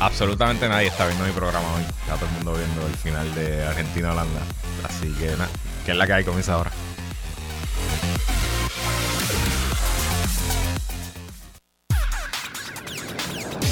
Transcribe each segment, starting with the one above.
absolutamente nadie está viendo mi programa hoy. Está todo el mundo viendo el final de Argentina-Holanda. Así que nada, que es la que hay, comienza ahora.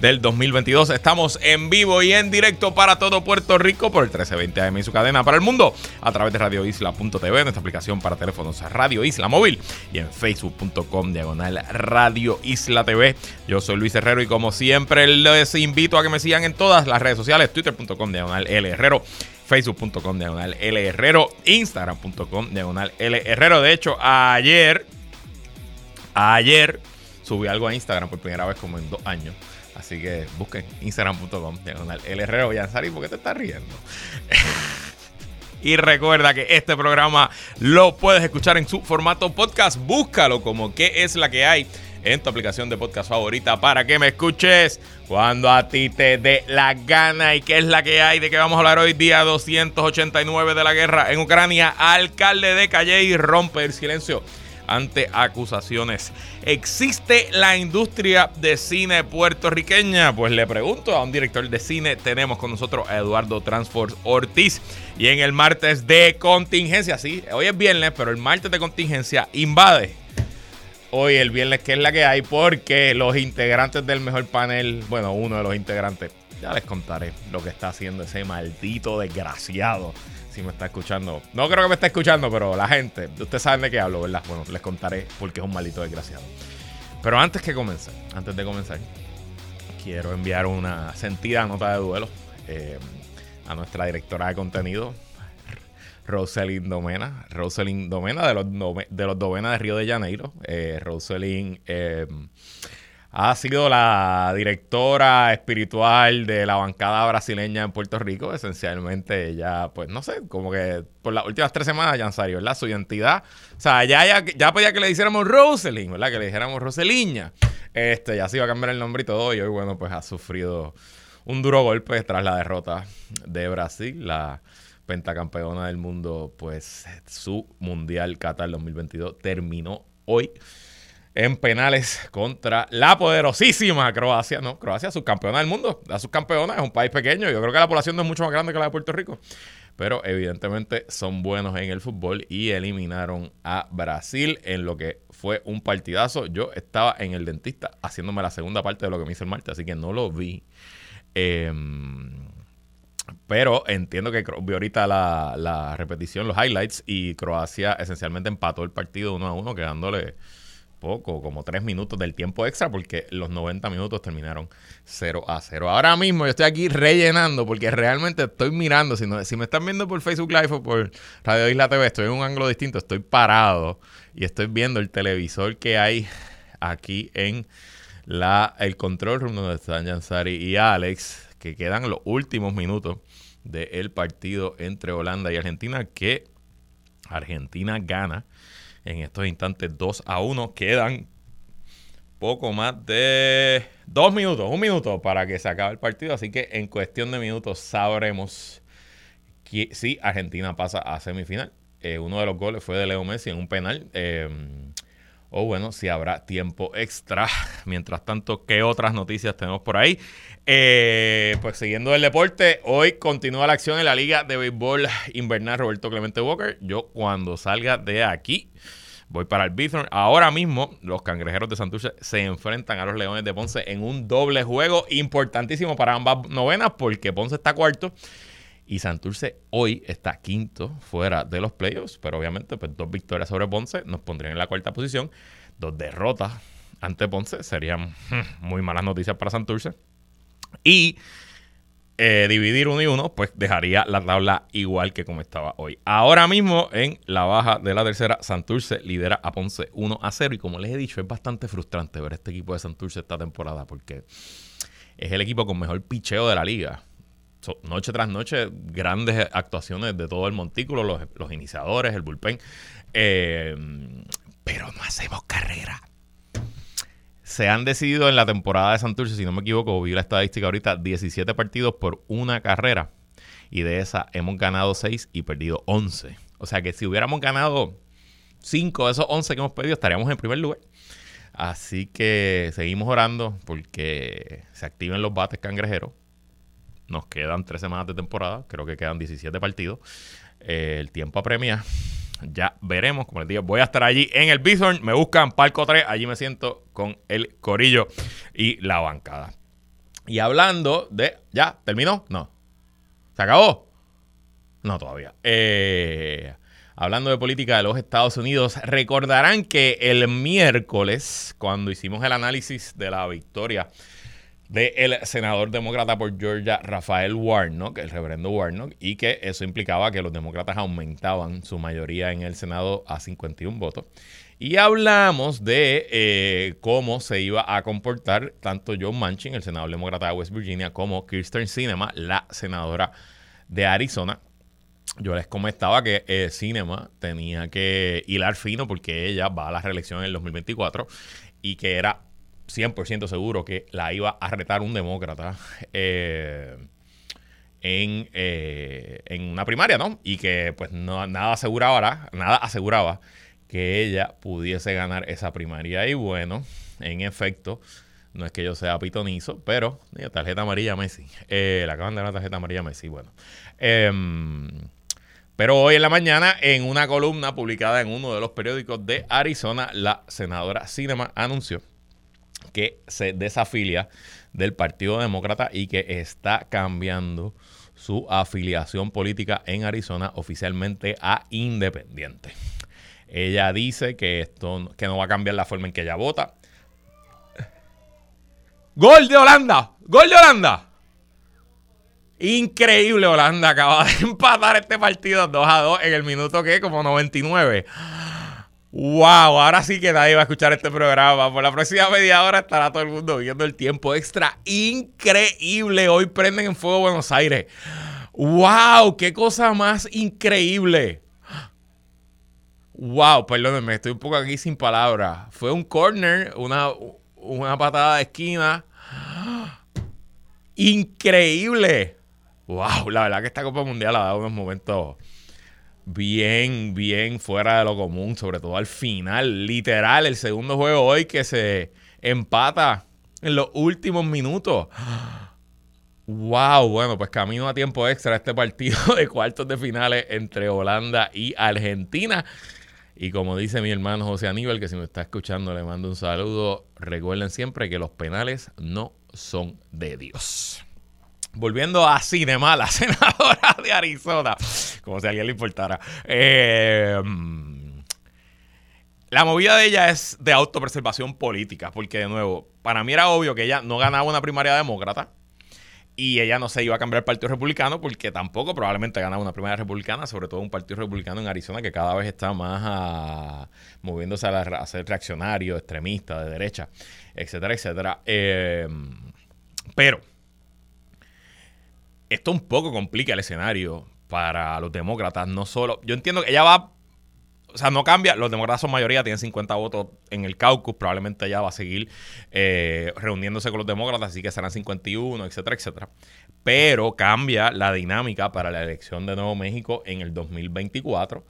del 2022. Estamos en vivo y en directo para todo Puerto Rico por el 1320 AM y su cadena para el mundo a través de radioisla.tv, nuestra aplicación para teléfonos Radio Isla Móvil y en facebook.com diagonal Radio Isla TV. Yo soy Luis Herrero y como siempre les invito a que me sigan en todas las redes sociales, twitter.com diagonal L Herrero facebook.com diagonal L Herrero, instagram.com diagonal L Herrero. De hecho, ayer, ayer subí algo a Instagram por primera vez como en dos años. Así que busquen instagram.com diagonal L Herrero. Yansari, ¿por te estás riendo? Y recuerda que este programa lo puedes escuchar en su formato podcast. Búscalo como qué es la que hay en tu aplicación de podcast favorita para que me escuches cuando a ti te dé la gana. ¿Y qué es la que hay? ¿De qué vamos a hablar hoy? Día 289 de la guerra en Ucrania. Alcalde de Calle y rompe el silencio ante acusaciones. ¿Existe la industria de cine puertorriqueña? Pues le pregunto a un director de cine. Tenemos con nosotros a Eduardo Transforce Ortiz. Y en el martes de contingencia, sí, hoy es viernes, pero el martes de contingencia invade hoy el viernes que es la que hay porque los integrantes del mejor panel, bueno, uno de los integrantes, ya les contaré lo que está haciendo ese maldito desgraciado. Si me está escuchando. No creo que me esté escuchando, pero la gente, ustedes saben de qué hablo, ¿verdad? Bueno, les contaré porque es un maldito desgraciado. Pero antes que comenzar, antes de comenzar, quiero enviar una sentida nota de duelo eh, a nuestra directora de contenido, Rosalind Domena. Rosalind Domena de los, de los Domena de Río de Janeiro. Eh, Rosalind eh, ha sido la directora espiritual de la bancada brasileña en Puerto Rico. Esencialmente ella, pues no sé, como que por las últimas tres semanas, Jansari, ¿verdad? Su identidad. O sea, ya, ya, ya podía que le dijéramos Rosalind, ¿verdad? Que le dijéramos Roseliña. Este, ya se iba a cambiar el nombre y todo. Y hoy, bueno, pues ha sufrido un duro golpe tras la derrota de Brasil. La pentacampeona del mundo, pues su Mundial Qatar 2022 terminó hoy en penales contra la poderosísima Croacia. No, Croacia, subcampeona del mundo, la subcampeona, es un país pequeño. Yo creo que la población es mucho más grande que la de Puerto Rico. Pero evidentemente son buenos en el fútbol y eliminaron a Brasil en lo que fue un partidazo. Yo estaba en el dentista haciéndome la segunda parte de lo que me hizo el martes, así que no lo vi. Eh, pero entiendo que vi ahorita la, repetición, los highlights, y Croacia esencialmente empató el partido uno a uno, quedándole poco, como tres minutos del tiempo extra, porque los 90 minutos terminaron 0 a 0. Ahora mismo yo estoy aquí rellenando, porque realmente estoy mirando, si, no, si me están viendo por Facebook Live o por Radio Isla TV, estoy en un ángulo distinto, estoy parado y estoy viendo el televisor que hay aquí en la, el control room donde están Jansari y Alex que quedan los últimos minutos del partido entre Holanda y Argentina, que Argentina gana en estos instantes 2 a 1. Quedan poco más de dos minutos, un minuto para que se acabe el partido. Así que en cuestión de minutos sabremos si Argentina pasa a semifinal. Eh, uno de los goles fue de Leo Messi en un penal. Eh, o bueno, si habrá tiempo extra. Mientras tanto, ¿qué otras noticias tenemos por ahí? Eh, pues siguiendo el deporte, hoy continúa la acción en la Liga de Béisbol Invernal Roberto Clemente Walker. Yo cuando salga de aquí voy para el Bithorn. Ahora mismo los cangrejeros de Santurce se enfrentan a los Leones de Ponce en un doble juego importantísimo para ambas novenas porque Ponce está cuarto y Santurce hoy está quinto fuera de los playoffs, pero obviamente pues, dos victorias sobre Ponce nos pondrían en la cuarta posición. Dos derrotas ante Ponce serían hmm, muy malas noticias para Santurce. Y eh, dividir uno y uno, pues dejaría la tabla igual que como estaba hoy. Ahora mismo, en la baja de la tercera, Santurce lidera a Ponce 1 a 0. Y como les he dicho, es bastante frustrante ver este equipo de Santurce esta temporada porque es el equipo con mejor picheo de la liga noche tras noche, grandes actuaciones de todo el montículo, los, iniciadores, el bullpen. Eh, pero no hacemos carrera. Se han decidido en la temporada de Santurce, si no me equivoco, vi la estadística ahorita, 17 partidos por una carrera. Y de esa hemos ganado 6 y perdido 11. O sea que si hubiéramos ganado 5 de esos 11 que hemos perdido, estaríamos en primer lugar. Así que seguimos orando porque se activen los bates cangrejeros. Nos quedan 3 semanas de temporada, creo que quedan 17 partidos. Eh, el tiempo apremia. Ya veremos, como les digo, voy a estar allí en el Bison. Me buscan Palco 3, allí me siento con el corillo y la bancada. Y hablando de. ¿Ya? ¿Terminó? No. ¿Se acabó? No, todavía. Eh, hablando de política de los Estados Unidos, recordarán que el miércoles, cuando hicimos el análisis de la victoria del senador demócrata por Georgia, Rafael Warnock, el reverendo Warnock, y que eso implicaba que los demócratas aumentaban su mayoría en el Senado a 51 votos. Y hablamos de eh, cómo se iba a comportar tanto John Manchin, el senador demócrata de West Virginia, como Kirsten Sinema, la senadora de Arizona, yo les comentaba que eh, tenía que hilar fino porque ella va a la reelección en el 2024 y que era 100% seguro que la iba a retar un demócrata eh, en, eh, en, una primaria, ¿no? Y que pues nada aseguraba, nada aseguraba que ella pudiese ganar esa primaria. Y bueno, en efecto, no es que yo sea pitonizo, pero tarjeta amarilla Messi. la acaban de dar la tarjeta amarilla Messi. Bueno. Em, pero hoy en la mañana, en una columna publicada en uno de los periódicos de Arizona, la senadora Cinema anunció que se desafilia del Partido Demócrata y que está cambiando su afiliación política en Arizona oficialmente a independiente. Ella dice que esto que no va a cambiar la forma en que ella vota. Gol de Holanda, gol de Holanda. Increíble, Holanda acaba de empatar este partido 2 a 2 en el minuto que como 99. Wow, ahora sí que nadie va a escuchar este programa. Por la próxima media hora estará todo el mundo viendo el tiempo extra. Increíble. Hoy prenden en fuego Buenos Aires. Wow, qué cosa más increíble. Wow, perdónenme, estoy un poco aquí sin palabras. Fue un corner, una, una patada de esquina. Increíble. Wow, la verdad que esta Copa Mundial ha dado unos momentos bien, bien fuera de lo común, sobre todo al final. Literal, el segundo juego hoy que se empata en los últimos minutos. Wow, bueno, pues camino a tiempo extra este partido de cuartos de finales entre Holanda y Argentina. Y como dice mi hermano José Aníbal, que si me está escuchando le mando un saludo, recuerden siempre que los penales no son de Dios. Volviendo a Cinema, la senadora de Arizona, como si a alguien le importara. Eh, la movida de ella es de autopreservación política, porque de nuevo, para mí era obvio que ella no ganaba una primaria demócrata y ella no se iba a cambiar al Partido Republicano porque tampoco probablemente ganaba una primaria republicana, sobre todo un Partido Republicano en Arizona que cada vez está más ah, moviéndose a, ser reaccionario, extremista, de derecha, etcétera, etcétera. Eh, pero esto un poco complica el escenario para los demócratas. No solo. Yo entiendo que ella va. O sea, no cambia. Los demócratas son mayoría, tienen 50 votos en el caucus. Probablemente ella va a seguir eh, reuniéndose con los demócratas, así que serán 51, etcétera, etcétera. Pero cambia la dinámica para la elección de Nuevo México en el 2024,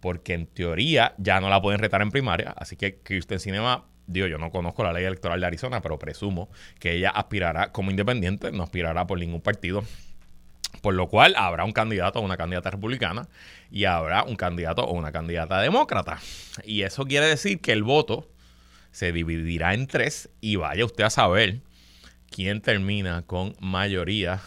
porque en teoría ya no la pueden retar en primaria. Así que Kirsten Cinema digo, yo no conozco la ley electoral de Arizona, pero presumo que ella aspirará como independiente, no aspirará por ningún partido por lo cual habrá un candidato o una candidata republicana y habrá un candidato o una candidata demócrata. Y eso quiere decir que el voto se dividirá en tres y vaya usted a saber quién termina con mayoría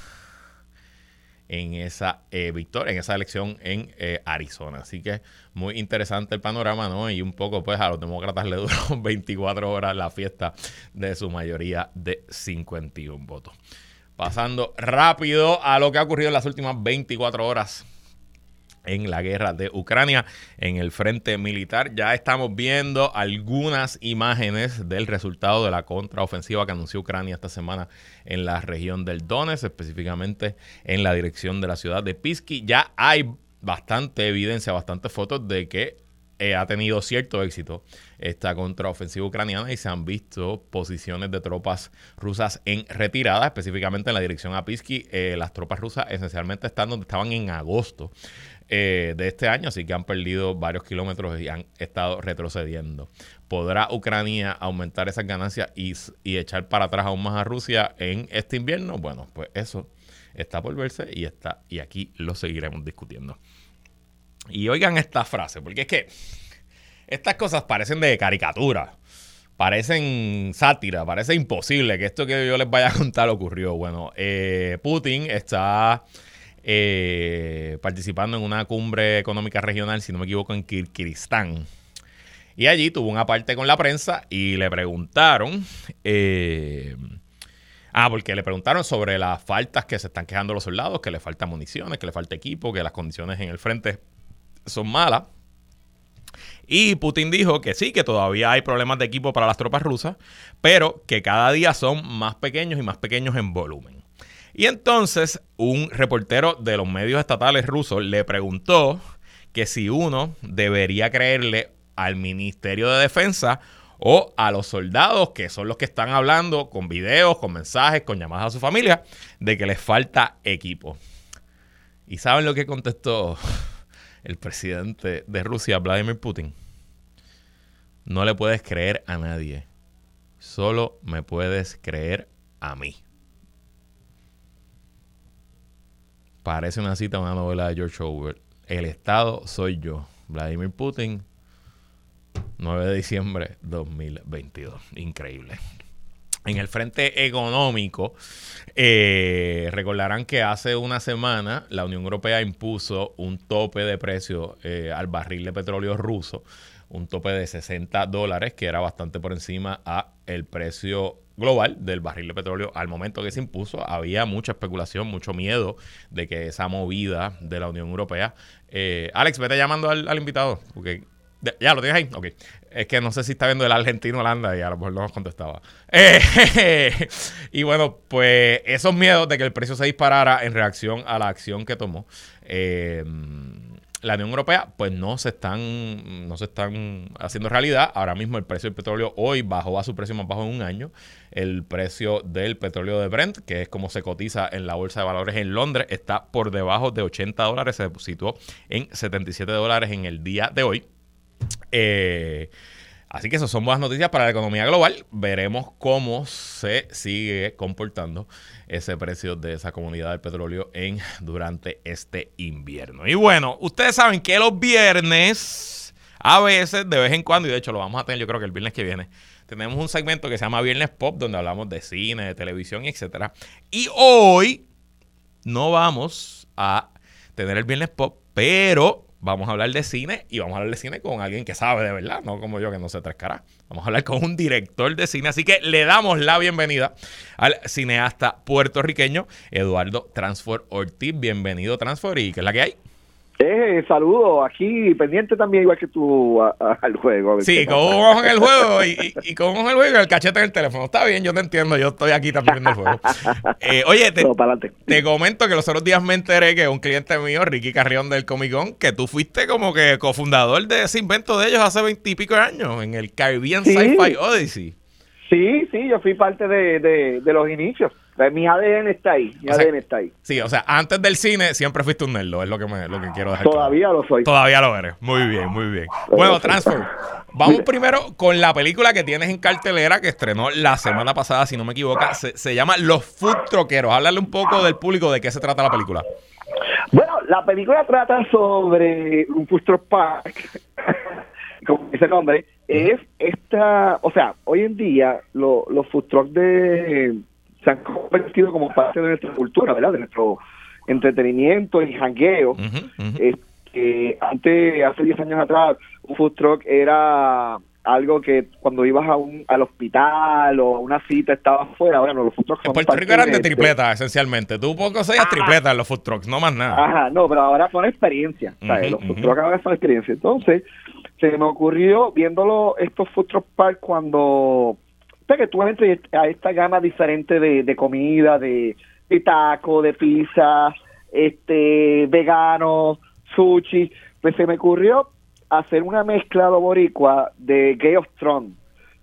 en esa eh, victoria, en esa elección en eh, Arizona. Así que muy interesante el panorama, ¿no? Y un poco, pues, a los demócratas le duró 24 horas la fiesta de su mayoría de 51 votos. Pasando rápido a lo que ha ocurrido en las últimas 24 horas. en la guerra de Ucrania en el frente militar. Ya estamos viendo algunas imágenes del resultado de la contraofensiva que anunció Ucrania esta semana en la región del Donetsk, específicamente en la dirección de la ciudad de Pisky. Ya hay bastante evidencia, bastantes fotos de que eh, ha tenido cierto éxito esta contraofensiva ucraniana y se han visto posiciones de tropas rusas en retirada, específicamente en la dirección a Pisky. Eh, las tropas rusas esencialmente están donde estaban en agosto eh, de este año, así que han perdido varios kilómetros y han estado retrocediendo. ¿Podrá Ucrania aumentar esas ganancias y, echar para atrás aún más a Rusia en este invierno? Bueno, pues eso está por verse y, está, y aquí lo seguiremos discutiendo. Y oigan esta frase, porque es que estas cosas parecen de caricatura, parecen sátira, parece imposible que esto que yo les vaya a contar ocurrió. Bueno, eh, Putin está eh, participando en una cumbre económica regional, si no me equivoco, en Kirguistán. Y allí tuvo una parte con la prensa y le preguntaron, eh, ah, porque le preguntaron sobre las faltas que se están quejando los soldados, que le falta municiones, que le falta equipo, que las condiciones en el frente son malas. Y Putin dijo que sí, que todavía hay problemas de equipo para las tropas rusas, pero que cada día son más pequeños y más pequeños en volumen. Y entonces un reportero de los medios estatales rusos le preguntó que si uno debería creerle al Ministerio de Defensa o a los soldados, que son los que están hablando con videos, con mensajes, con llamadas a su familia, de que les falta equipo. ¿Y saben lo que contestó el presidente de Rusia, Vladimir Putin? No le puedes creer a nadie. Solo me puedes creer a mí. Parece una cita una novela de George Orwell. El Estado soy yo. Vladimir Putin, 9 de diciembre 2022. Increíble. En el frente económico, eh, recordarán que hace una semana la Unión Europea impuso un tope de precio eh, al barril de petróleo ruso, un tope de 60 dólares, que era bastante por encima a el precio global del barril de petróleo al momento que se impuso. Había mucha especulación, mucho miedo de que esa movida de la Unión Europea. Eh, Alex, vete llamando al, invitado, porque ya lo tienes ahí. Ok. Es que no sé si está viendo el argentino Holanda y a lo mejor no nos contestaba. Eh, y bueno, pues esos miedos de que el precio se disparara en reacción a la acción que tomó. Eh, la Unión Europea, pues no se están, no se están haciendo realidad. Ahora mismo el precio del petróleo hoy bajó a su precio más bajo en un año. El precio del petróleo de Brent, que es como se cotiza en la bolsa de valores en Londres, está por debajo de 80 dólares. Se situó en 77 dólares en el día de hoy. Eh, Así que eso son buenas noticias para la economía global. Veremos cómo se sigue comportando ese precio de esa comunidad del petróleo en durante este invierno. Y bueno, ustedes saben que los viernes, a veces, de vez en cuando, y de hecho lo vamos a tener yo creo que el viernes que viene, tenemos un segmento que se llama Viernes Pop, donde hablamos de cine, de televisión, etcétera. Y hoy no vamos a tener el Viernes Pop, pero vamos a hablar de cine y vamos a hablar de cine con alguien que sabe de verdad, no como yo que no se tres caras. Vamos a hablar con un director de cine, así que le damos la bienvenida al cineasta puertorriqueño Eduardo Transfor Ortiz. Bienvenido Transfor y ¿qué es la que hay? Eh, saludo, aquí pendiente también igual que tú al juego. Sí, con un ojo en el juego y, y, con un ojo en el juego y el cachete en el teléfono. Está bien, yo te entiendo, yo estoy aquí también viendo el juego. Eh, oye, te, te, comento que los otros días me enteré que un cliente mío, Ricky Carrión del Comic Con, que tú fuiste como que cofundador de ese invento de ellos hace veintipico años en el Caribbean Sci-Fi Odyssey. Sí, sí, yo fui parte de, de los inicios. Mi ADN está ahí, mi ADN está ahí. Sí, o sea, antes del cine siempre fuiste un nerdo, es lo que, me, lo que quiero dejar Todavía lo soy. Todavía lo eres. Muy bien, muy bien. Bueno, Transfer, vamos primero con la película que tienes en cartelera que estrenó la semana pasada, si no me equivoco. Se, llama Los Food Troqueros. Háblale un poco del público de qué se trata la película. Bueno, la película trata sobre un food truck park, como dice el nombre, es esta, o sea, hoy en día los food trucks de se han convertido como parte de nuestra cultura, ¿verdad? De nuestro entretenimiento y jangueo. antes, hace 10 años atrás, un food truck era algo que cuando ibas a un, al hospital o a una cita estabas fuera, bueno, los food trucks En son Puerto Rico eran de de- tripleta, esencialmente. Tú poco seas tripleta en los food trucks, no más nada. Ajá, no, pero ahora son experiencias, ¿sabes? Ujú, Los food trucks ahora son experiencias. Entonces, se me ocurrió, viéndolo estos food truck park cuando, pues, que tú entras a esta gama diferente de, de comida, de, de taco, de pizza, este, vegano, sushi, pues se me ocurrió hacer una mezcla de boricua de Game of Thrones.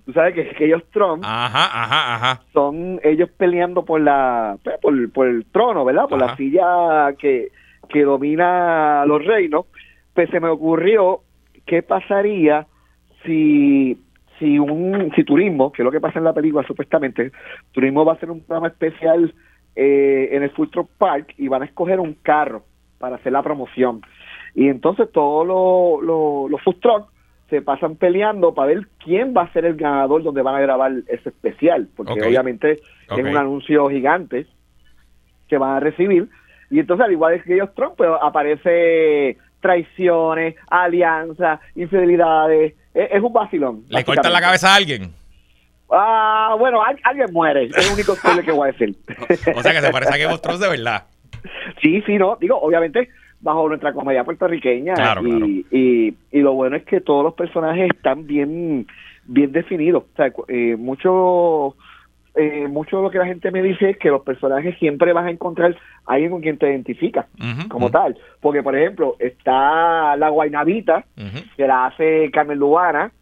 Tú sabes que of Thrones Ajá, ajá, ajá. son ellos peleando por la pues, por, por el trono, ¿verdad? Por la silla que, que domina los reinos. Pues se me ocurrió qué pasaría si si un si turismo, que es lo que pasa en la película supuestamente, turismo va a hacer un programa especial eh, en el Truck Park y van a escoger un carro para hacer la promoción. Y entonces todos los los- los food trucks se pasan peleando para ver quién va a ser el ganador donde van a grabar ese especial, porque obviamente es un anuncio gigante que van a recibir. Y entonces, al igual que ellos Trump, pues, aparece traiciones, alianzas, infidelidades. Es, es un vacilón. ¿Le cortan la cabeza a alguien? Ah, bueno, al- alguien muere. Es el único spoiler que voy a decir. O sea que se parece a Game of Thrones de verdad. Sí, sí, no. Digo, obviamente, bajo nuestra comedia puertorriqueña. Claro, y, claro. Y, y lo bueno es que todos los personajes están bien, bien definidos. O sea, eh, mucho, eh, mucho de lo que la gente me dice es que los personajes siempre vas a encontrar a alguien con quien te identificas Ujú, como ujú, tal. Porque, por ejemplo, está la Guainavita, que la hace Carmen Lubana.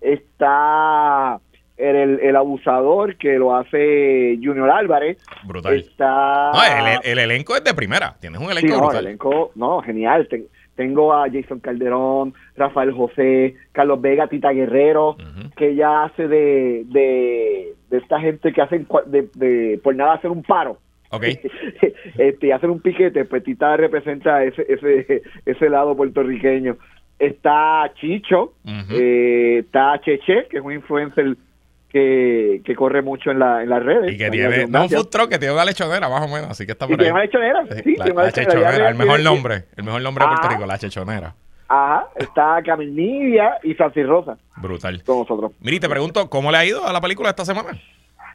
Está el, el, abusador, que lo hace Junior Álvarez. Brutal. Está... No, el, el- el elenco es de primera. Tienes un Sí, elenco no, brutal. el elenco, no, genial. Ten- tengo a Jason Calderón, Rafael José, Carlos Vega, Tita Guerrero, que ella hace de, de, de esta gente que hacen de, de- por nada hacer un paro. Ok. este, y hacer un piquete, pues Tita representa ese, ese, ese lado puertorriqueño. Está Chicho, Ujú. eh, está Cheche, que es un influencer que, que corre mucho en, la, en las redes. Y que tiene, no un food truck, que tiene una lechonera, más o menos. Así que está Y por tiene ahí. una lechonera, Sí, la, tiene una la lechonera. chechonera, el mejor tiene- nombre. El mejor nombre de Puerto Ah. Rico, la chechonera. Ajá, está Camil Nidia y Francis Rosa Brutal. con nosotros. Miri, te pregunto, ¿cómo le ha ido a la película esta semana?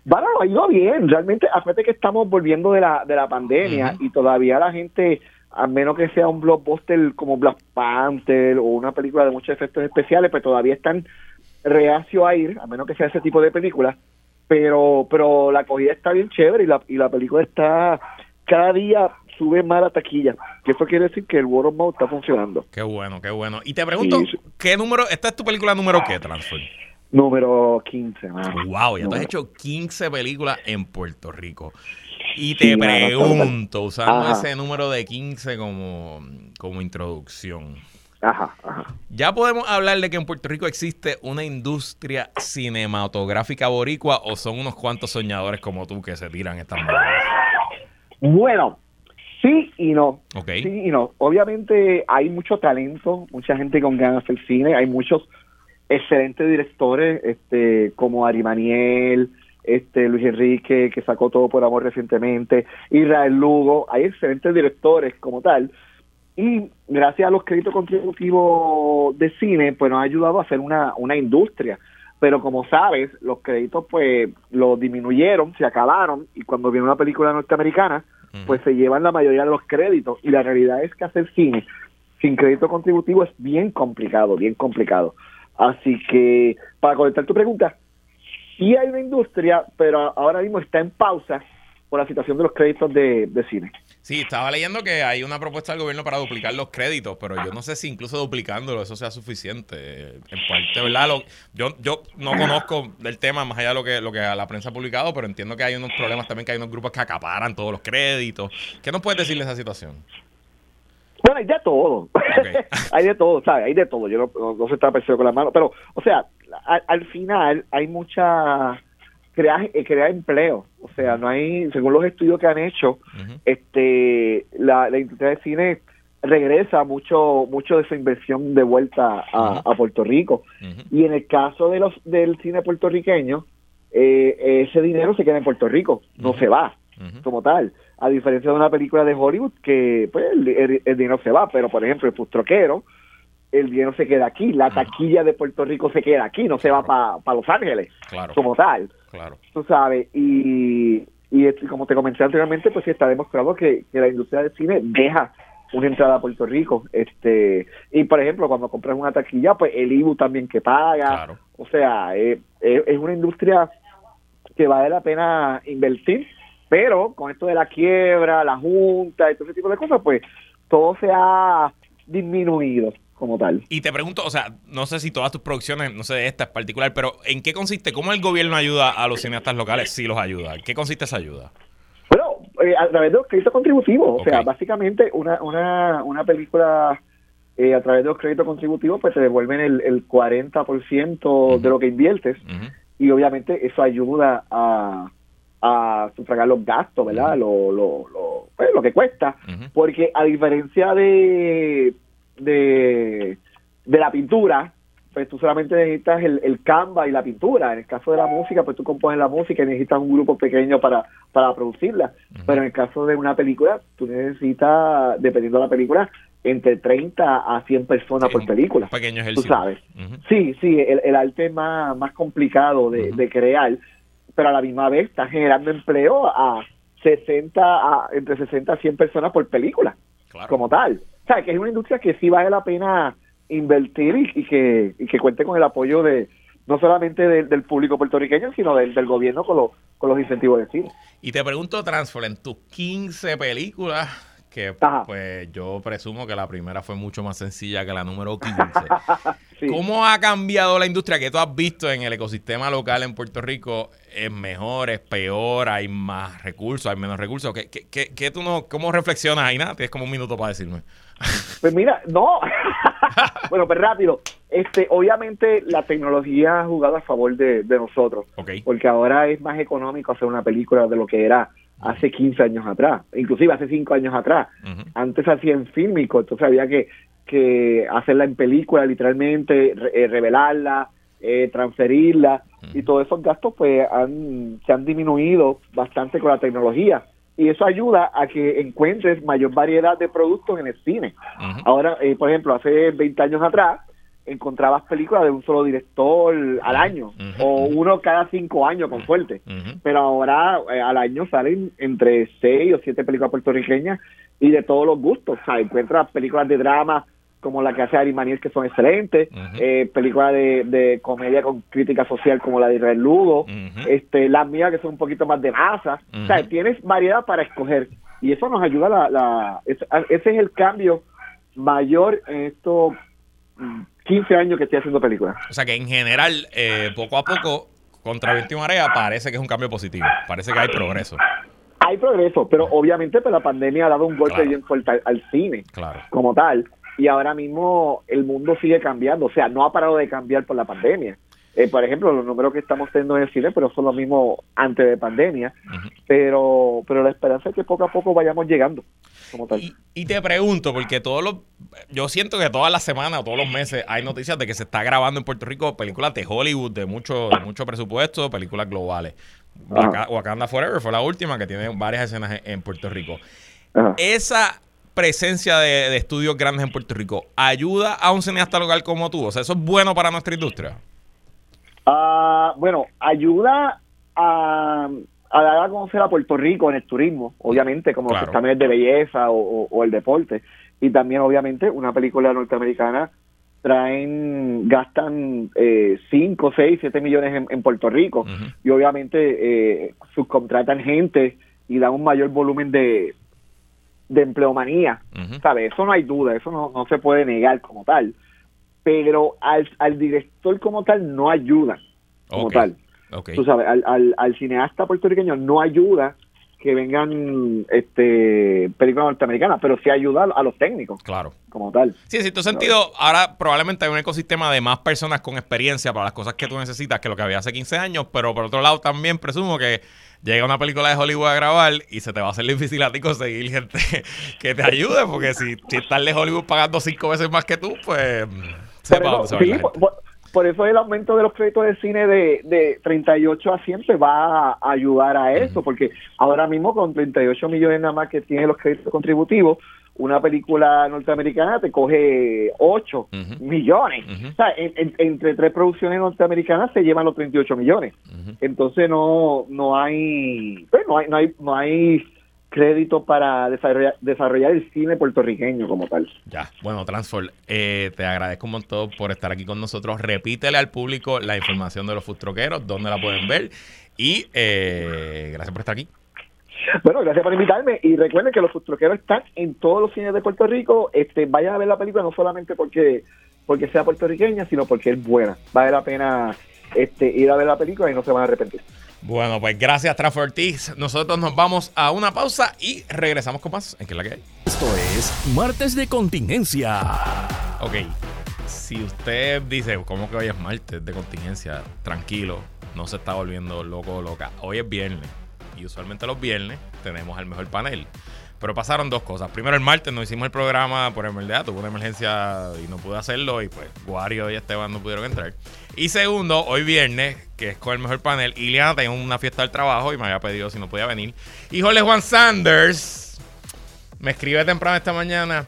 Bueno, ha ido bien. Realmente, acuérdate que estamos volviendo de la, de la pandemia y todavía la gente, a menos que sea un blockbuster como Black Panther o una película de muchos efectos especiales, pues todavía están reacio a ir, a menos que sea ese tipo de película. Pero pero la acogida está bien chévere y la, y la película está cada día sube más la taquilla. Que eso quiere decir que el word of mouth está funcionando. Qué bueno, qué bueno. Y te pregunto, Sí. ¿qué número? ¿Esta es tu película número qué, Transfer? Número 15, mano. Wow, ya tú has hecho 15 películas en Puerto Rico. Y Sí, te mano, pregunto, usando Ajá. ese número de 15 como, como introducción. Ajá, ajá. ¿Ya podemos hablar de que en Puerto Rico existe una industria cinematográfica boricua o son unos cuantos soñadores como tú que se tiran estas modas? Bueno, sí y no. Ok. Sí y no. Obviamente hay mucho talento, mucha gente con ganas de hacer cine, hay muchos excelentes directores, este, como Ari Maniel, este, Luis Enrique, que sacó todo por amor recientemente, Israel Lugo, hay excelentes directores como tal. Y gracias a los créditos contributivos de cine, pues nos ha ayudado a hacer una, una industria. Pero como sabes, los créditos pues los disminuyeron, se acabaron, y cuando viene una película norteamericana, pues se llevan la mayoría de los créditos. Y la realidad es que hacer cine sin crédito contributivo es bien complicado, bien complicado. Así que, para contestar tu pregunta, sí hay una industria, pero ahora mismo está en pausa por la situación de los créditos de, de cine. Sí, estaba leyendo que hay una propuesta del gobierno para duplicar los créditos, pero yo no sé si incluso duplicándolo eso sea suficiente. En parte, ¿verdad? Lo- yo, yo no conozco del tema más allá de lo que, lo que la prensa ha publicado, pero entiendo que hay unos problemas también, que hay unos grupos que acaparan todos los créditos. ¿Qué nos puedes decir de esa situación? Bueno, hay de todo. hay de todo, ¿sabes? Hay de todo. Yo no, no, no se está persiguiendo con las manos. Pero, o sea, al, al final hay mucha. Crear, eh, crear empleo. O sea, no hay. Según los estudios que han hecho, este la, la industria de cine regresa mucho mucho de esa inversión de vuelta a, Puerto Rico. Y en el caso de los del cine puertorriqueño, eh, ese dinero se queda en Puerto Rico, no se va como tal. A diferencia de una película de Hollywood que pues el, el- el dinero se va, pero por ejemplo el Pustroquero el dinero se queda aquí, la taquilla de Puerto Rico se queda aquí, no se va para Los Ángeles Claro, como tal, claro. tú sabes, y, y como te comenté anteriormente, pues sí está demostrado que, que la industria del cine deja una entrada a Puerto Rico, este, y por ejemplo, cuando compras una taquilla, pues el IBU también que paga, Claro. o sea, eh, eh, es una industria que vale la pena invertir, pero con esto de la quiebra, la junta y todo ese tipo de cosas, pues todo se ha disminuido como tal. Y te pregunto, o sea, no sé si todas tus producciones, no sé esta en particular, pero ¿en qué consiste? ¿Cómo el gobierno ayuda a los cineastas locales? Sí los ayuda. ¿En qué consiste esa ayuda? Bueno, eh, a través de los créditos contributivos, o sea, básicamente una, una, una película eh, a través de los créditos contributivos, pues te devuelven el, el 40% de lo que inviertes y obviamente eso ayuda a, a sufragar los gastos, ¿verdad? Lo, lo, lo, pues, lo que cuesta, porque a diferencia de, de, de la pintura, pues tú solamente necesitas el, el canva y la pintura. En el caso de la música, pues tú compones la música y necesitas un grupo pequeño para, para producirla. Pero en el caso de una película, tú necesitas, dependiendo de la película, entre 30 a 100 personas Sí, por película. Pequeño Tú ejercicio. sabes. Ujú. Sí, sí, el, el arte es más, más complicado de, de crear, pero a la misma vez está generando empleo a 60, a, entre 60 a 100 personas por película, Claro. como tal. O sea, que es una industria que sí vale la pena invertir y, y que, y que cuente con el apoyo de no solamente de- del público puertorriqueño, sino del, del gobierno con, los con los incentivos de cine. Y te pregunto, Transfer, en tus 15 películas, que Ajá. pues yo presumo que la primera fue mucho más sencilla que la número 15. Sí. ¿Cómo ha cambiado la industria que tú has visto en el ecosistema local en Puerto Rico? ¿Es mejor, es peor, hay más recursos, hay menos recursos? ¿Qué, qué, qué- qué tú no, ¿Cómo reflexionas ahí? Nada, tienes como un minuto para decirme. Pues mira, no. bueno, pues rápido. Este, obviamente la tecnología ha jugado a favor de, de nosotros, porque ahora es más económico hacer una película de lo que era hace 15 años atrás, inclusive hace 5 años atrás. Ujú. Antes hacía en fílmico, entonces había que, que hacerla en película, literalmente, re- eh, revelarla, eh, transferirla, y todos esos gastos pues han, se han disminuido bastante con la tecnología. Y eso ayuda a que encuentres mayor variedad de productos en el cine. Ahora, eh, por ejemplo, hace 20 años atrás, encontrabas películas de un solo director al año, o uno cada cinco años con suerte. Pero ahora eh, al año salen entre seis o siete películas puertorriqueñas y de todos los gustos. O sea, encuentras películas de drama como la que hace Ari Maniel que son excelentes, Ujú. eh, películas de, de comedia con crítica social como la de Israel Lugo, este, las mías que son un poquito más de masa. O sea, tienes variedad para escoger y eso nos ayuda. La, la, es- ese es el cambio mayor en estos mm, 15 años que estoy haciendo películas. O sea que en general, eh, poco a poco, contra viento y marea, parece que es un cambio positivo. Parece que hay progreso. Hay progreso, pero obviamente pues, la pandemia ha dado un golpe Claro. bien fuerte al, al cine Claro. como tal. Y ahora mismo el mundo sigue cambiando, o sea, no ha parado de cambiar por la pandemia. Eh, por ejemplo, los números que estamos teniendo en el cine, pero son los mismos antes de pandemia. Pero pero la esperanza es que poco a poco vayamos llegando como tal. Y, y te pregunto, porque todos los. Yo siento que todas las semanas o todos los meses hay noticias de que se está grabando en Puerto Rico películas de Hollywood de mucho, de mucho presupuesto, películas globales. Waka- Wakanda Forever fue la última que tiene varias escenas en, en Puerto Rico. Ajá. Esa presencia de, de estudios grandes en Puerto Rico ayuda a un cineasta local como tú. O sea, eso es bueno para nuestra industria. Ah, bueno, ayuda a, a dar a conocer a Puerto Rico en el turismo, obviamente, como Claro. los certámenes de belleza o, o- o el deporte. Y también, obviamente, una película norteamericana traen, gastan 5, 6, 7 millones en, en Puerto Rico. Y obviamente eh, subcontratan gente y dan un mayor volumen de, de empleomanía. ¿Sabes? Eso no hay duda, eso no, no se puede negar como tal. Pero al, al director como tal no ayuda como tal. Ok. Tú sabes, al, al, al cineasta puertorriqueño no ayuda que vengan este películas norteamericanas, pero sí ayuda a los técnicos Claro. como tal. Sí, en cierto sentido, ahora probablemente hay un ecosistema de más personas con experiencia para las cosas que tú necesitas que lo que había hace 15 años, pero por otro lado también presumo que llega una película de Hollywood a grabar y se te va a hacer difícil a ti conseguir gente que te ayude, porque si, si estás de Hollywood pagando cinco veces más que tú, pues Por sepa eso, se va a ir sí, por- por eso el aumento de los créditos de cine de, de 38 a 100 pues va a ayudar a eso, porque ahora mismo con 38 millones nada más que tienen los créditos contributivos, una película norteamericana te coge 8 Ujú. millones. O sea, en- en- entre tres producciones norteamericanas se llevan los 38 millones. Ujú. Entonces no no hay pues, no hay no hay no hay crédito para desarrollar, desarrollar el cine puertorriqueño como tal. Ya, bueno, Transfor, eh, te agradezco un montón por estar aquí con nosotros. Repítele al público la información de los futroqueros, dónde la pueden ver. Y eh, gracias por estar aquí. Bueno, gracias por invitarme y recuerden que los futroqueros están en todos los cines de Puerto Rico. Este, vayan a ver la película no solamente porque porque sea puertorriqueña, sino porque es buena. Vale la pena este, ir a ver la película y no se van a arrepentir. Bueno, pues gracias, Transfer. Nosotros nos vamos a una pausa y regresamos con más. ¿En qué es la que hay? Esto es Martes de Contingencia. Ok, si usted dice, ¿cómo que hoy es martes de contingencia? Tranquilo, no se está volviendo loco o loca. Hoy es viernes y usualmente los viernes tenemos el mejor panel. Pero pasaron dos cosas. Primero, el martes no hicimos el programa por emergencia, tuvo una emergencia y no pude hacerlo y pues Guario y Esteban no pudieron entrar. Y segundo, hoy viernes, que es con el mejor panel, Iliana tenía una fiesta del trabajo y me había pedido si no podía venir. Y Jorge Juan Sanders me escribe temprano esta mañana.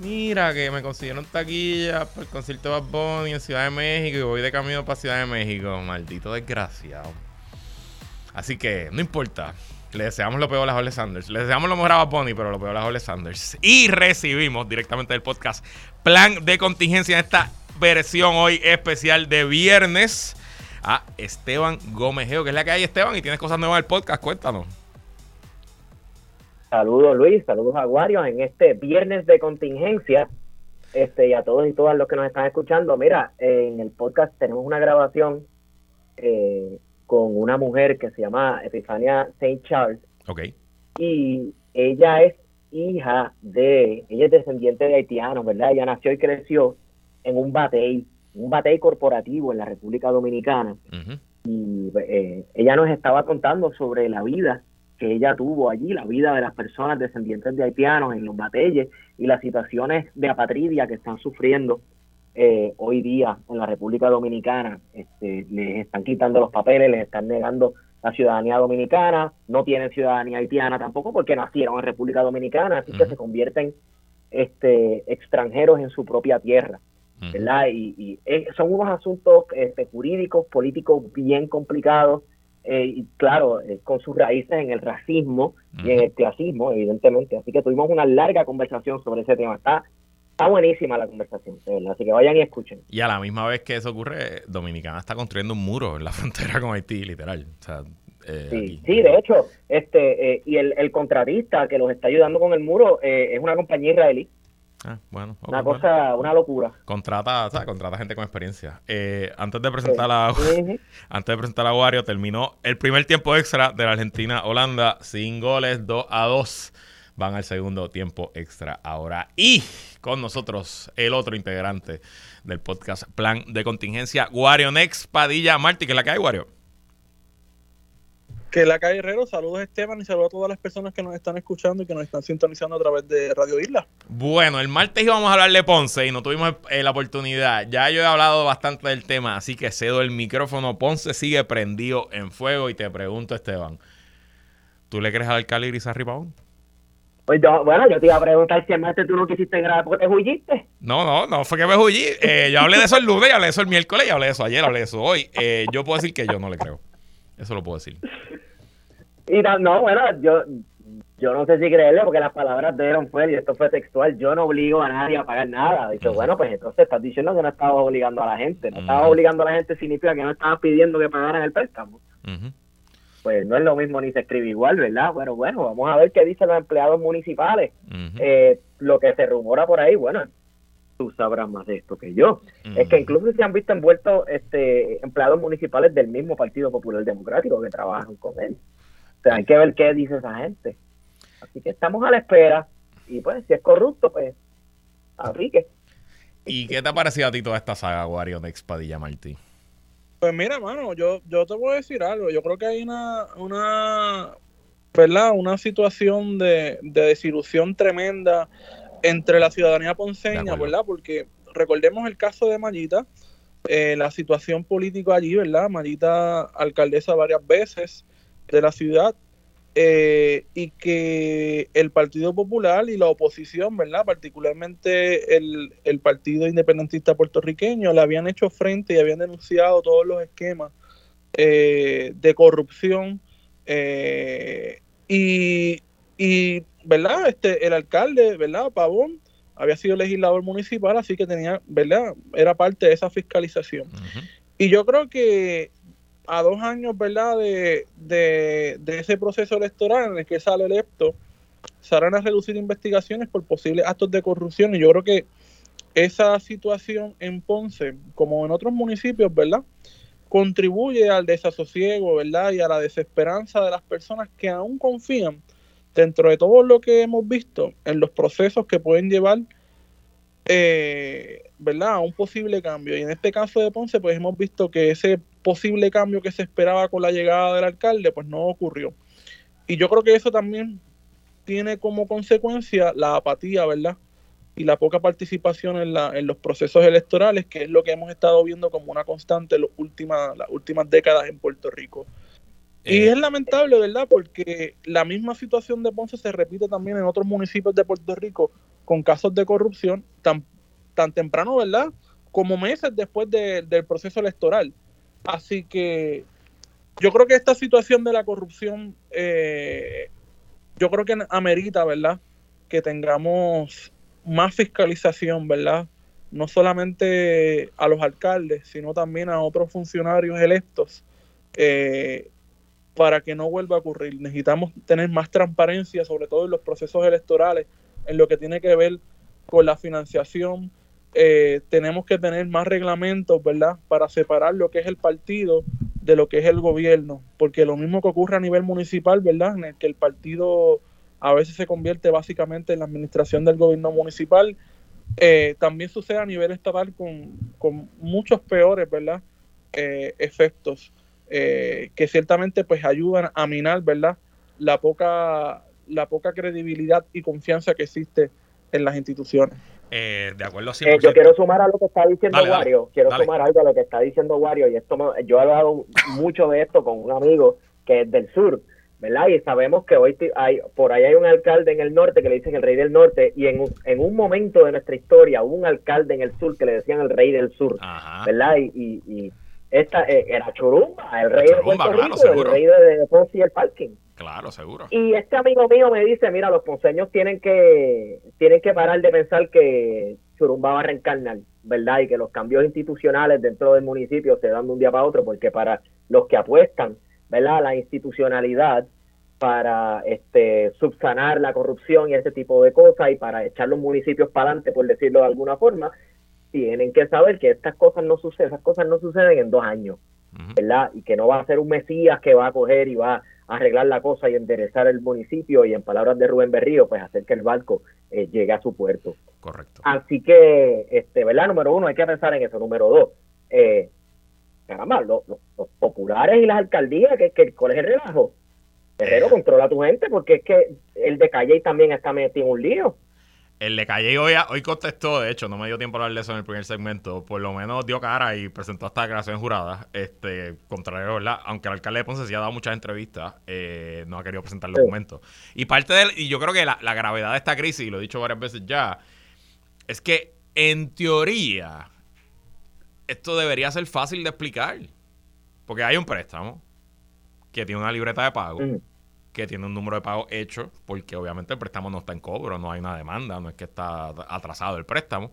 Mira, que me consiguieron taquillas para el concierto de Bad Bunny en Ciudad de México y voy de camino para Ciudad de México. Maldito desgraciado. Así que no importa. Le deseamos lo peor a Jorge Sanders. Le deseamos lo mejor a Bunny, pero lo peor a Jorge Sanders. Y recibimos directamente del podcast Plan de Contingencia en esta versión hoy especial de viernes a Esteban Gómez que es la que hay, Esteban, y tienes cosas nuevas del podcast. Cuéntanos. Saludos Luis, saludos Aguarios en este viernes de contingencia. Este, y a todos y todas los que nos están escuchando, mira, en el podcast tenemos una grabación eh, con una mujer que se llama Epifania St. Charles Ok. y ella es hija de, ella es descendiente de haitianos, ¿verdad? Ella nació y creció en un batey, un batey corporativo en la República Dominicana y eh, ella nos estaba contando sobre la vida que ella tuvo allí, la vida de las personas descendientes de haitianos en los batalles y las situaciones de apatridia que están sufriendo eh, hoy día en la República Dominicana. Este, les están quitando los papeles, les están negando la ciudadanía dominicana, no tienen ciudadanía haitiana tampoco porque nacieron en República Dominicana, así que se convierten este, extranjeros en su propia tierra. ¿verdad? Y, y, eh, son unos asuntos este, jurídicos, políticos bien complicados eh, y claro, eh, con sus raíces en el racismo y en el clasismo, evidentemente. Así que tuvimos una larga conversación sobre ese tema. Está, está buenísima la conversación, de verdad. Así que vayan y escuchen. Y a la misma vez que eso ocurre, Dominicana está construyendo un muro en la frontera con Haití, literal. O sea, eh, Sí, sí, de hecho, este eh, y el, el contratista que los está ayudando con el muro eh, es una compañía israelí. Ah, bueno, Una bueno. cosa, una locura. Contrata, o sea, contrata gente con experiencia. Eh, antes de presentar a antes de presentar a Wario, terminó el primer tiempo extra de la Argentina-Holanda sin goles, 2 a 2. Van al segundo tiempo extra ahora. Y con nosotros el otro integrante del podcast Plan de Contingencia, Wario Next Padilla Martí, que la hay, Wario. Que la calle Herrero, saludos Esteban y saludos a todas las personas que nos están escuchando y que nos están sintonizando a través de Radio Isla. Bueno, el martes íbamos a hablar de Ponce y no tuvimos eh, la oportunidad. Ya yo he hablado bastante del tema, así que cedo el micrófono. Ponce sigue prendido en fuego y te pregunto, Esteban, ¿tú le crees al alcalde Irizarry Pavón? Pues yo- bueno, yo te iba a preguntar si además tú no quisiste grabar porque te huilliste. No, no, no fue que me hullí. Eh, yo hablé de eso el lunes, yo hablé de eso el miércoles, yo hablé de eso ayer, hablé de eso hoy. Eh, yo puedo decir que yo no le creo. Eso lo puedo decir. Y no, no, bueno, yo, yo no sé si creerle porque las palabras de Aaron fue, y esto fue textual, yo no obligo a nadie a pagar nada. Dice, bueno, pues entonces estás diciendo que no estabas obligando a la gente. No estabas obligando a la gente significa que no estabas pidiendo que pagaran el préstamo. Ujú. Pues no es lo mismo ni se escribe igual, ¿verdad? Bueno, bueno, vamos a ver qué dicen los empleados municipales. Eh, lo que se rumora por ahí, bueno, tú sabrás más de esto que yo. Es que incluso se han visto envueltos este, empleados municipales del mismo Partido Popular Democrático que trabajan con él. O sea, hay que ver qué dice esa gente. Así que estamos a la espera. Y pues, si es corrupto, pues, aplique. ¿Y qué te ha parecido a ti toda esta saga, Wario Next Padilla Martí? Pues mira, mano, yo, yo te voy a decir algo. Yo creo que hay una, una ¿verdad? Una situación de, de desilusión tremenda entre la ciudadanía ponceña. ¿verdad? Porque recordemos el caso de Mayita, eh, la situación política allí, ¿verdad? Mayita, alcaldesa varias veces de la ciudad, eh, y que el Partido Popular y la oposición, ¿verdad? Particularmente el, el, Partido Independentista Puertorriqueño, le habían hecho frente y habían denunciado todos los esquemas eh, de corrupción eh, y, y, ¿verdad? Este, el alcalde, ¿verdad? Pavón había sido legislador municipal, así que tenía, ¿verdad? Era parte de esa fiscalización. Y yo creo que a dos años, ¿verdad?, de, de, ese proceso electoral en el que sale electo, se harán a reducir investigaciones por posibles actos de corrupción. Y yo creo que esa situación en Ponce, como en otros municipios, ¿verdad?, contribuye al desasosiego, ¿verdad?, y a la desesperanza de las personas que aún confían dentro de todo lo que hemos visto en los procesos que pueden llevar eh, ¿verdad? a un posible cambio. Y en este caso de Ponce, pues hemos visto que ese posible cambio que se esperaba con la llegada del alcalde, pues no ocurrió. Y yo creo que eso también tiene como consecuencia la apatía, ¿verdad? Y la poca participación en, la, en los procesos electorales, que es lo que hemos estado viendo como una constante en las últimas, las últimas décadas en Puerto Rico. Y eh, es lamentable, ¿verdad? Porque la misma situación de Ponce se repite también en otros municipios de Puerto Rico con casos de corrupción tan, tan temprano, ¿verdad? Como meses después del proceso electoral. Así que yo creo que esta situación de la corrupción, eh, yo creo que amerita, ¿verdad? Que tengamos más fiscalización, ¿verdad? No solamente a los alcaldes, sino también a otros funcionarios electos. Eh, para que no vuelva a ocurrir. Necesitamos tener más transparencia, sobre todo en los procesos electorales, en lo que tiene que ver con la financiación. Eh, tenemos que tener más reglamentos, ¿verdad?, para separar lo que es el partido de lo que es el gobierno, porque lo mismo que ocurre a nivel municipal, ¿verdad?, en el que el partido a veces se convierte básicamente en la administración del gobierno municipal, eh, también sucede a nivel estatal con, con muchos peores, ¿verdad?, eh, efectos. Eh, que ciertamente pues ayudan a minar, ¿verdad? La poca, la poca credibilidad y confianza que existe en las instituciones. Eh, de acuerdo, eh, yo quiero sumar a lo que está diciendo Wario, quiero sumar algo a lo que está diciendo Wario, y esto yo he hablado mucho de esto con un amigo que es del sur, ¿verdad? Y sabemos que hoy hay, por ahí hay un alcalde en el norte que le dicen el rey del norte, y en un, en un momento de nuestra historia hubo un alcalde en el sur que le decían el rey del sur, ¿verdad? y, y esta eh, era Churumba, el rey de Puerto Rico, el rey de, Ponce y el parking. Claro, seguro. Y este amigo mío me dice, mira, los ponceños tienen que tienen que parar de pensar que Churumba va a reencarnar, ¿verdad? Y que los cambios institucionales dentro del municipio se dan de un día para otro, porque para los que apuestan, ¿verdad? La institucionalidad para este subsanar la corrupción y ese tipo de cosas y para echar los municipios para adelante, por decirlo de alguna forma, tienen que saber que estas cosas no suceden, esas cosas no suceden en dos años, ¿verdad? Y que no va a ser un Mesías que va a coger y va a arreglar la cosa y enderezar el municipio y en palabras de Rubén Berrío, pues hacer que el barco eh, llegue a su puerto. Correcto. Así que, este, ¿verdad? Número uno, hay que pensar en eso. Número dos, eh, caramba, los, populares y las alcaldías, que, que ¿cuál es el relajo? Herrero, controla a tu gente porque es que el de Calle también está metido en un lío. El de Calle hoy, hoy contestó, de hecho, no me dio tiempo a hablar de eso en el primer segmento, por lo menos dio cara y presentó hasta declaraciones juradas, este, contrario, ¿verdad? Aunque el alcalde de Ponce sí ha dado muchas entrevistas, eh, no ha querido presentar el documento. Y parte de y yo creo que la, la gravedad de esta crisis, y lo he dicho varias veces ya, es que en teoría esto debería ser fácil de explicar, porque hay un préstamo que tiene una libreta de pago. Mm que tiene un número de pago hecho, porque obviamente el préstamo no está en cobro, no hay una demanda, no es que está atrasado el préstamo.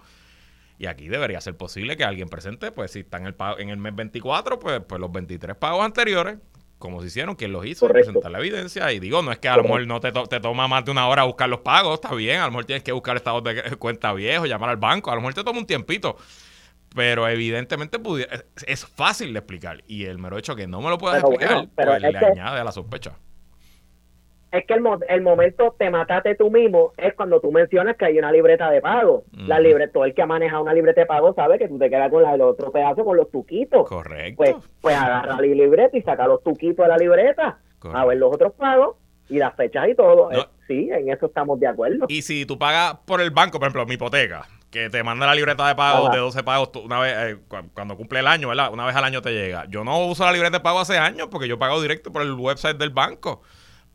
Y aquí debería ser posible que alguien presente, pues si está en el, pago, en el mes 24, pues, pues los 23 pagos anteriores, como se hicieron, quien los hizo, presentar la evidencia. Y digo, no es que a lo mejor no te, te, toma más de una hora buscar los pagos, está bien, a lo mejor tienes que buscar estados de cuenta viejo, llamar al banco, a lo mejor te toma un tiempito. Pero evidentemente es, fácil de explicar. Y el mero hecho que no me lo puedas explicar, pues le añade a la sospecha es que el, el momento te mataste tú mismo es cuando tú mencionas que hay una libreta de pago. La libreta, todo el que ha manejado una libreta de pago sabe que tú te quedas con la, el otro pedazo con los tuquitos. Correcto. Pues, pues agarra la libreta y saca los tuquitos de la libreta a ver los otros pagos y las fechas y todo. Eh, sí, en eso estamos de acuerdo. Y si tú pagas por el banco, por ejemplo, mi hipoteca, que te manda la libreta de pago de 12 pagos una vez eh, cuando cumple el año, ¿verdad? Una vez al año te llega. Yo no uso la libreta de pago hace años porque yo pago directo por el website del banco.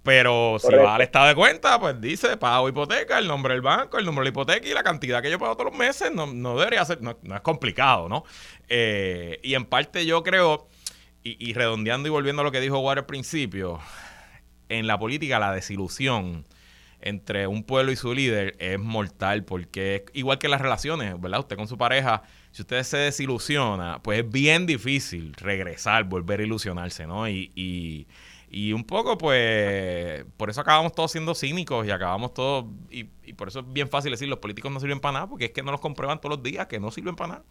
Pero si va al estado de cuenta, pues dice pago hipoteca, el nombre del banco, el número de la hipoteca y la cantidad que yo pago todos los meses. No, no debería ser, no, es complicado, ¿no? Eh, y en parte yo creo, y, redondeando y volviendo a lo que dijo Water al principio, en la política la desilusión entre un pueblo y su líder es mortal porque es igual que las relaciones, ¿verdad? Usted con su pareja, si usted se desilusiona, pues es bien difícil regresar, volver a ilusionarse, ¿no? Y, y, y un poco, pues, por eso acabamos todos siendo cínicos y acabamos todos, y, y, por eso es bien fácil decir, los políticos no sirven para nada, porque es que no los comprueban todos los días, que no sirven para nada.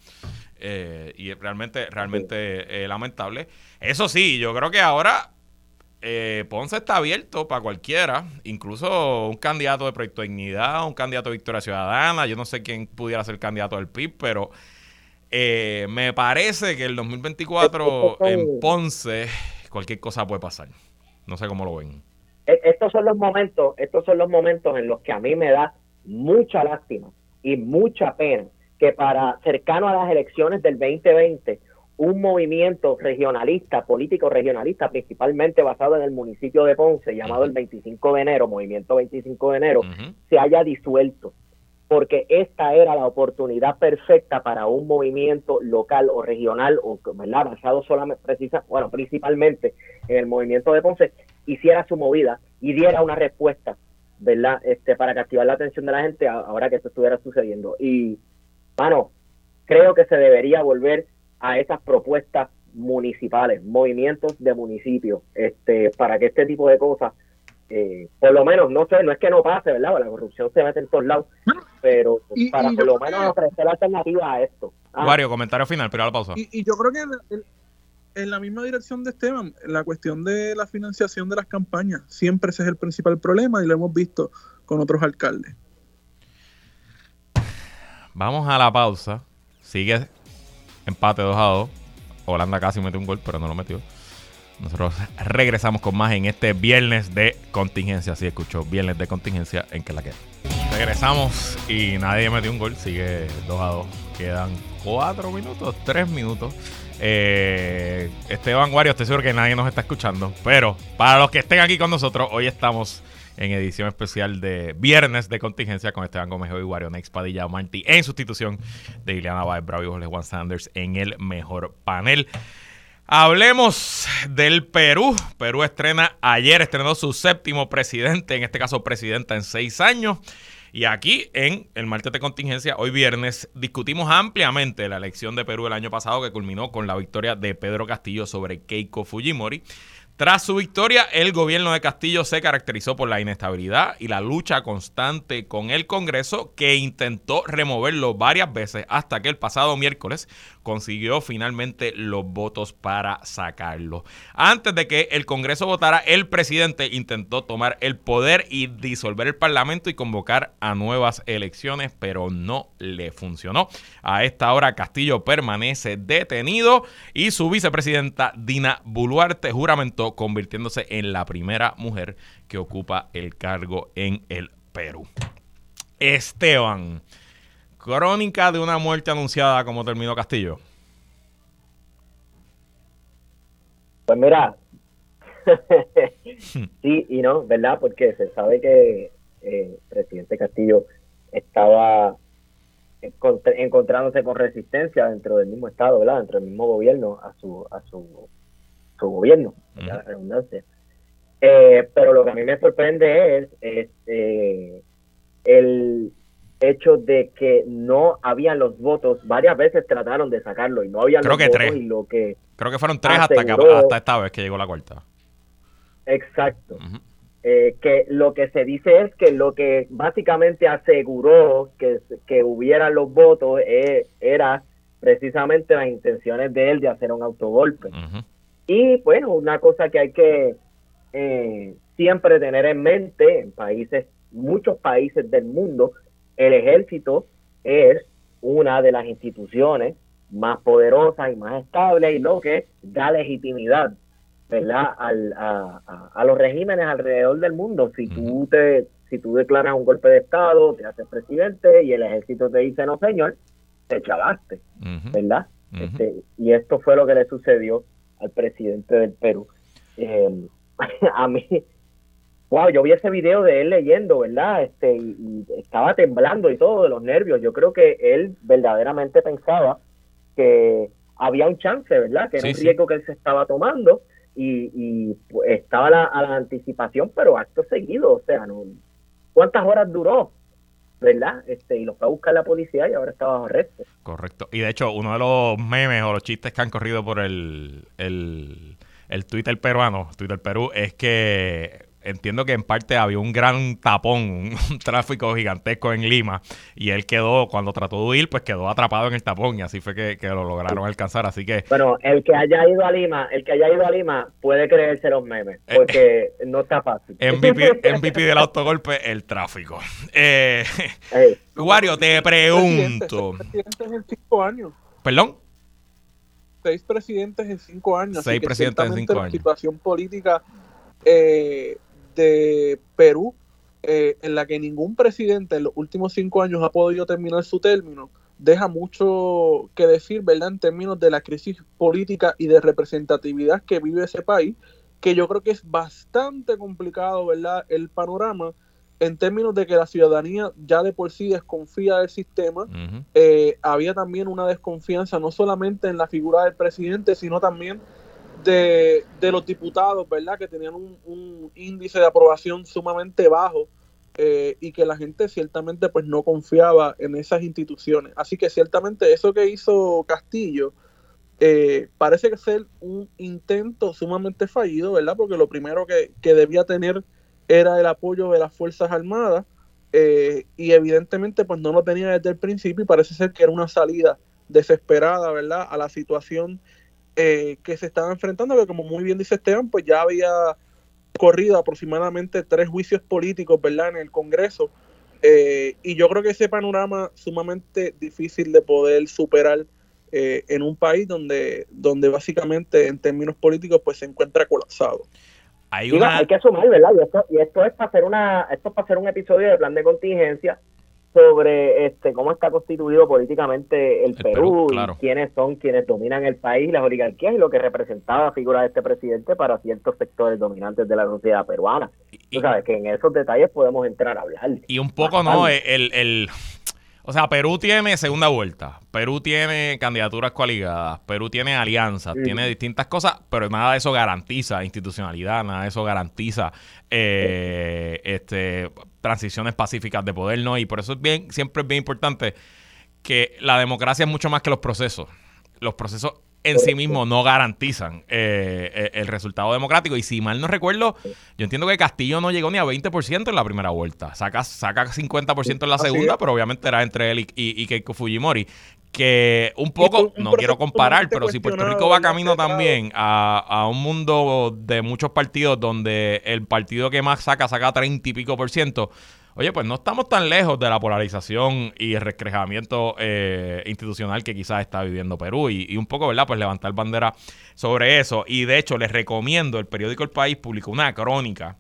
Eh, y es realmente, realmente eh, lamentable. Eso sí, yo creo que ahora eh, Ponce está abierto para cualquiera, incluso un candidato de Proyecto Dignidad, un candidato de Victoria Ciudadana, yo no sé quién pudiera ser candidato del PIB, pero eh, me parece que el 2024 en Ponce cualquier cosa puede pasar. No sé cómo lo ven. E, estos son los momentos, estos son los momentos en los que a mí me da mucha lástima y mucha pena que para cercano a las elecciones del 2020 un movimiento regionalista, político regionalista, principalmente basado en el municipio de Ponce, llamado el 25 de enero, Movimiento 25 de enero, se haya disuelto, porque esta era la oportunidad perfecta para un movimiento local o regional, o ¿verdad? basado solamente, precisa, bueno, principalmente en el movimiento de Ponce, hiciera su movida y diera una respuesta, ¿verdad? Este, para captivar la atención de la gente ahora que esto estuviera sucediendo. Y, bueno, creo que se debería volver a esas propuestas municipales, movimientos de municipios, este, para que este tipo de cosas, eh, por lo menos, no sé, no es que no pase, ¿verdad? La corrupción se mete en todos lados, pero para por lo menos ofrecer alternativa a esto. Ah. Mario, comentario final, pero a la pausa. Y, yo creo que en, la misma dirección de Esteban, la cuestión de la financiación de las campañas, siempre ese es el principal problema y lo hemos visto con otros alcaldes. Vamos a la pausa. Sigue Empate 2 a 2. Holanda casi metió un gol, pero no lo metió. Nosotros regresamos con más en este viernes de contingencia. Así escuchó, viernes de contingencia en que la queda. Regresamos y nadie metió un gol. Sigue 2 a 2. Quedan 4 minutos, 3 minutos. Eh, Esteban Guario, estoy seguro que nadie nos está escuchando. Pero para los que estén aquí con nosotros, hoy estamos en edición especial de viernes de contingencia con Esteban Gómez y Wario Next Padilla Martí en sustitución de Ileana Baez Bravo y Jorge Juan Sanders en el mejor panel. Hablemos del Perú. Perú estrena ayer, estrenó su séptimo presidente, en este caso presidenta en seis años. Y aquí en el martes de contingencia, hoy viernes, discutimos ampliamente la elección de Perú el año pasado que culminó con la victoria de Pedro Castillo sobre Keiko Fujimori. Tras su victoria, el gobierno de Castillo se caracterizó por la inestabilidad y la lucha constante con el Congreso que intentó removerlo varias veces hasta que el pasado miércoles consiguió finalmente los votos para sacarlo. Antes de que el Congreso votara, el presidente intentó tomar el poder y disolver el Parlamento y convocar a nuevas elecciones, pero no le funcionó. A esta hora Castillo permanece detenido y su vicepresidenta Dina Buluarte juramentó convirtiéndose en la primera mujer que ocupa el cargo en el Perú. Esteban. Crónica de una muerte anunciada como terminó Castillo. Pues mira, sí y no, ¿verdad? Porque se sabe que el eh, presidente Castillo estaba encontrándose con resistencia dentro del mismo estado, ¿verdad? Dentro del mismo gobierno a su a su, su gobierno, la redundancia. Eh, pero lo que a mí me sorprende es, este el hecho de que no habían los votos, varias veces trataron de sacarlo y no había Creo los que votos tres. y lo que Creo que fueron tres hasta, que, hasta esta vez que llegó la cuarta. Exacto. Eh, que lo que se dice es que lo que básicamente aseguró que, que hubiera los votos eh, era precisamente las intenciones de él de hacer un autogolpe. Y bueno, una cosa que hay que eh, siempre tener en mente en países, muchos países del mundo, el ejército es una de las instituciones más poderosas y más estables y lo que da legitimidad ¿verdad? Al, a, a, los regímenes alrededor del mundo. Si tú te si tú declaras un golpe de estado, te haces presidente y el ejército te dice no señor, te chavaste, ¿verdad? este, y esto fue lo que le sucedió al presidente del Perú. Eh, a mí wow, yo vi ese video de él leyendo, ¿verdad? Este, y, estaba temblando y todo de los nervios. Yo creo que él verdaderamente pensaba que había un chance, ¿verdad? Que era un riesgo que él se estaba tomando y, y pues, estaba a la anticipación, pero acto seguido, o sea, no, ¿cuántas horas duró? ¿Verdad? Este, y lo fue a buscar la policía y ahora está bajo arresto. Correcto. Y de hecho, uno de los memes o los chistes que han corrido por el, el, el Twitter peruano, Twitter Perú, es que entiendo que en parte había un gran tapón, un, tráfico gigantesco en Lima y él quedó, cuando trató de huir, pues quedó atrapado en el tapón y así fue que, lo lograron alcanzar, así que... Bueno, el que haya ido a Lima, el que haya ido a Lima puede creerse los memes, eh, porque no está fácil. MVP, MVP del autogolpe, el tráfico. Eh, Wario, te pregunto... Seis presidentes en cinco años. ¿Perdón? Seis presidentes en cinco años. Seis presidentes en cinco años. La situación política... Eh, de Perú, eh, en la que ningún presidente en los últimos cinco años ha podido terminar su término, deja mucho que decir, ¿verdad?, en términos de la crisis política y de representatividad que vive ese país, que yo creo que es bastante complicado, ¿verdad?, el panorama en términos de que la ciudadanía ya de por sí desconfía del sistema, eh, había también una desconfianza no solamente en la figura del presidente, sino también de, los diputados, ¿verdad? Que tenían un, índice de aprobación sumamente bajo eh, y que la gente ciertamente pues no confiaba en esas instituciones. Así que ciertamente eso que hizo Castillo eh, parece que ser un intento sumamente fallido, ¿verdad? Porque lo primero que, debía tener era el apoyo de las Fuerzas Armadas eh, y evidentemente pues no lo tenía desde el principio y parece ser que era una salida desesperada, ¿verdad? A la situación eh, que se estaban enfrentando, que como muy bien dice Esteban, pues ya había corrido aproximadamente tres juicios políticos, ¿verdad?, en el Congreso. Eh, y yo creo que ese panorama sumamente difícil de poder superar eh, en un país donde, donde básicamente en términos políticos pues se encuentra colapsado. Hay, hay que sumar, ¿verdad? Y esto, y esto es para hacer una, esto es para hacer un episodio de plan de contingencia sobre este cómo está constituido políticamente el, Perú, y quiénes son quienes dominan el país, las oligarquías y lo que representaba la figura de este presidente para ciertos sectores dominantes de la sociedad peruana. Tú sabes que en esos detalles podemos entrar a hablar. Y un poco, ¿no? El, el, o sea, Perú tiene segunda vuelta, Perú tiene candidaturas coaligadas, Perú tiene alianzas, tiene distintas cosas, pero nada de eso garantiza institucionalidad, nada de eso garantiza eh, este, transiciones pacíficas de poder, ¿no? Y por eso es bien, siempre es bien importante que la democracia es mucho más que los procesos. Los procesos en sí mismos no garantizan eh, eh, el resultado democrático. Y si mal no recuerdo, yo entiendo que Castillo no llegó ni a 20% en la primera vuelta. Saca, saca 50% en la segunda, pero obviamente era entre él y, y, Keiko Fujimori. Que un poco, no quiero comparar, pero si Puerto Rico va camino también a, a, un mundo de muchos partidos donde el partido que más saca saca 30 y pico por ciento, Oye, pues no estamos tan lejos de la polarización y el recrejamiento eh, institucional que quizás está viviendo Perú y, un poco, ¿verdad? Pues levantar bandera sobre eso. Y de hecho, les recomiendo, el periódico El País publicó una crónica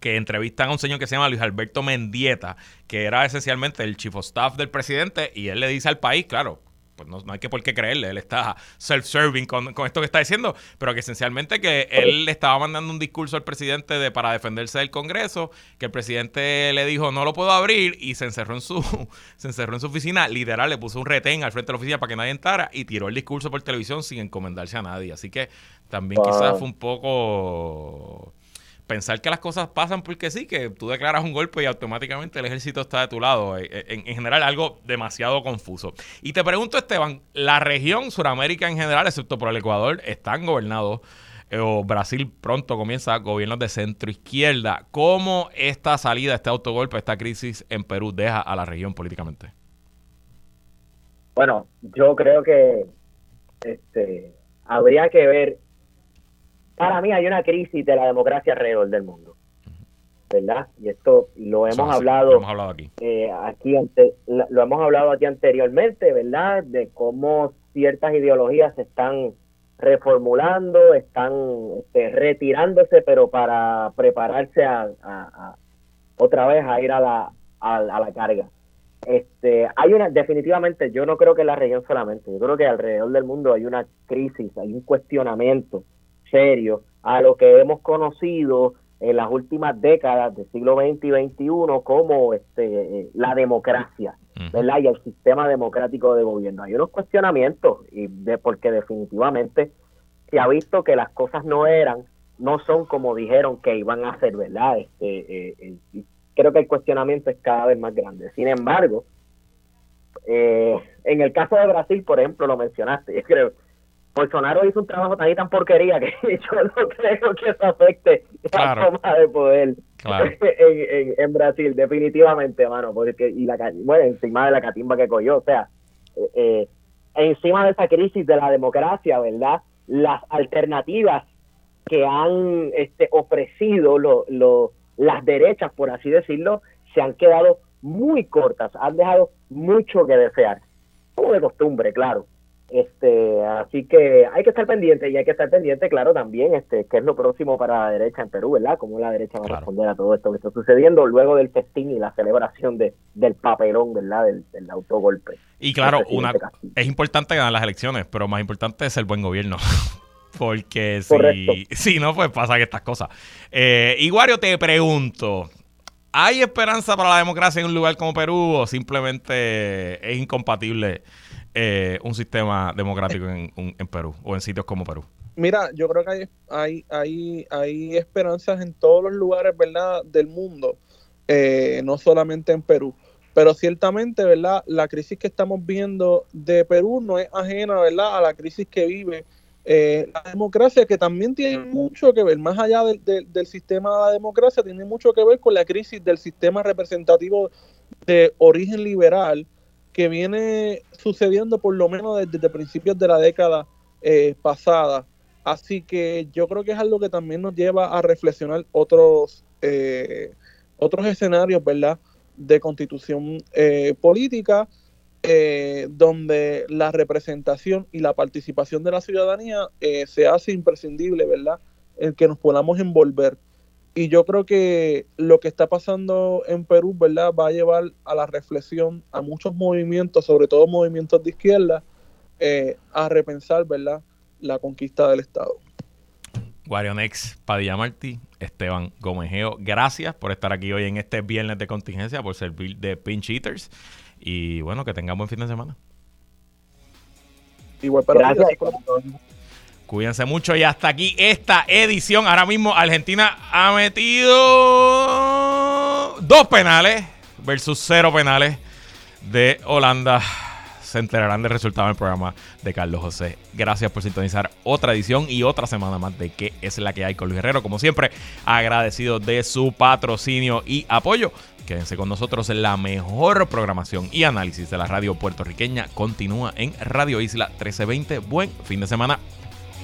que entrevistan a un señor que se llama Luis Alberto Mendieta, que era esencialmente el chief of staff del presidente, y él le dice al país, claro, pues no, hay que por qué creerle, él está self-serving con, esto que está diciendo, pero que esencialmente que él le estaba mandando un discurso al presidente de para defenderse del Congreso, que el presidente le dijo no lo puedo abrir y se encerró en su se encerró en su oficina, literal le puso un retén al frente de la oficina para que nadie entrara y tiró el discurso por televisión sin encomendarse a nadie, así que también quizás fue un poco pensar que las cosas pasan porque sí, que tú declaras un golpe y automáticamente el ejército está de tu lado. Eh, eh, en, general, algo demasiado confuso. Y te pregunto, Esteban, la región Suramérica en general, excepto por el Ecuador, están gobernados, eh, o Brasil pronto comienza gobiernos de centro izquierda. ¿Cómo esta salida, este autogolpe, esta crisis en Perú deja a la región políticamente? Bueno, yo creo que este, habría que ver para mí hay una crisis de la democracia alrededor del mundo. ¿Verdad? Y esto lo hemos hablado, lo hemos hablado aquí, eh, aquí lo hemos hablado aquí anteriormente, ¿verdad? De cómo ciertas ideologías se están reformulando, están este, retirándose, pero para prepararse a, otra vez a ir a la, a, la carga. Este, hay una, definitivamente, yo no creo que en la región solamente, yo creo que alrededor del mundo hay una crisis, hay un cuestionamiento serio a lo que hemos conocido en las últimas décadas del siglo XX y XXI como este, la democracia, ¿verdad? Y el sistema democrático de gobierno. Hay unos cuestionamientos, y de, porque definitivamente se ha visto que las cosas no eran, no son como dijeron que iban a ser, ¿verdad? Este, eh, eh, creo que el cuestionamiento es cada vez más grande. Sin embargo, eh, en el caso de Brasil, por ejemplo, lo mencionaste, yo creo Bolsonaro hizo un trabajo tan y tan porquería que yo no creo que eso afecte la toma de poder en, Brasil, definitivamente, mano, porque y la bueno, encima de la catimba que cogió, o sea, eh, eh, encima de esa crisis de la democracia, ¿verdad? Las alternativas que han este, ofrecido lo, las derechas, por así decirlo, se han quedado muy cortas, han dejado mucho que desear, como de costumbre, claro. Este, así que hay que estar pendiente y hay que estar pendiente, claro, también, este, qué es lo próximo para la derecha en Perú, ¿verdad? Cómo la derecha va a responder a todo esto que está sucediendo luego del festín y la celebración de, del papelón, ¿verdad? Del, autogolpe. Y claro, una, es importante ganar las elecciones, pero más importante es el buen gobierno. Porque si, si, no, pues pasa que estas cosas. Eh, Iguario, te pregunto, ¿hay esperanza para la democracia en un lugar como Perú o simplemente es incompatible? Eh, un sistema democrático en, Perú o en sitios como Perú? Mira, yo creo que hay, hay, hay, hay esperanzas en todos los lugares, ¿verdad?, del mundo, eh, no solamente en Perú. Pero ciertamente, ¿verdad?, la crisis que estamos viendo de Perú no es ajena, ¿verdad?, a la crisis que vive eh, la democracia, que también tiene mucho que ver, más allá del sistema de la democracia, tiene mucho que ver con la crisis del sistema representativo de origen liberal, que viene sucediendo por lo menos desde, principios de la década eh, pasada. Así que yo creo que es algo que también nos lleva a reflexionar otros, eh, otros escenarios, ¿verdad?, de constitución eh, política, donde la representación y la participación de la ciudadanía se hace imprescindible, ¿verdad?, en que nos podamos envolver y yo creo que lo que está pasando en Perú, ¿verdad? Va a llevar a la reflexión a muchos movimientos, sobre todo movimientos de izquierda, eh, a repensar, ¿verdad? La conquista del Estado. Guarionex Padilla Martí, Esteban Gomejeo, gracias por estar aquí hoy en este viernes de contingencia, por servir de pinch eaters. Y bueno, que tengan buen fin de semana. Igual para gracias. Cuídense mucho y hasta aquí esta edición. Ahora mismo Argentina ha metido dos penales versus cero penales de Holanda. Se enterarán del resultado del programa de Carlos José. Gracias por sintonizar otra edición y otra semana más de qué es la que hay con Luis Herrero. Como siempre, agradecido de su patrocinio y apoyo. Quédense con nosotros. La mejor programación y análisis de la radio puertorriqueña continúa en Radio Isla 1320. Buen fin de semana.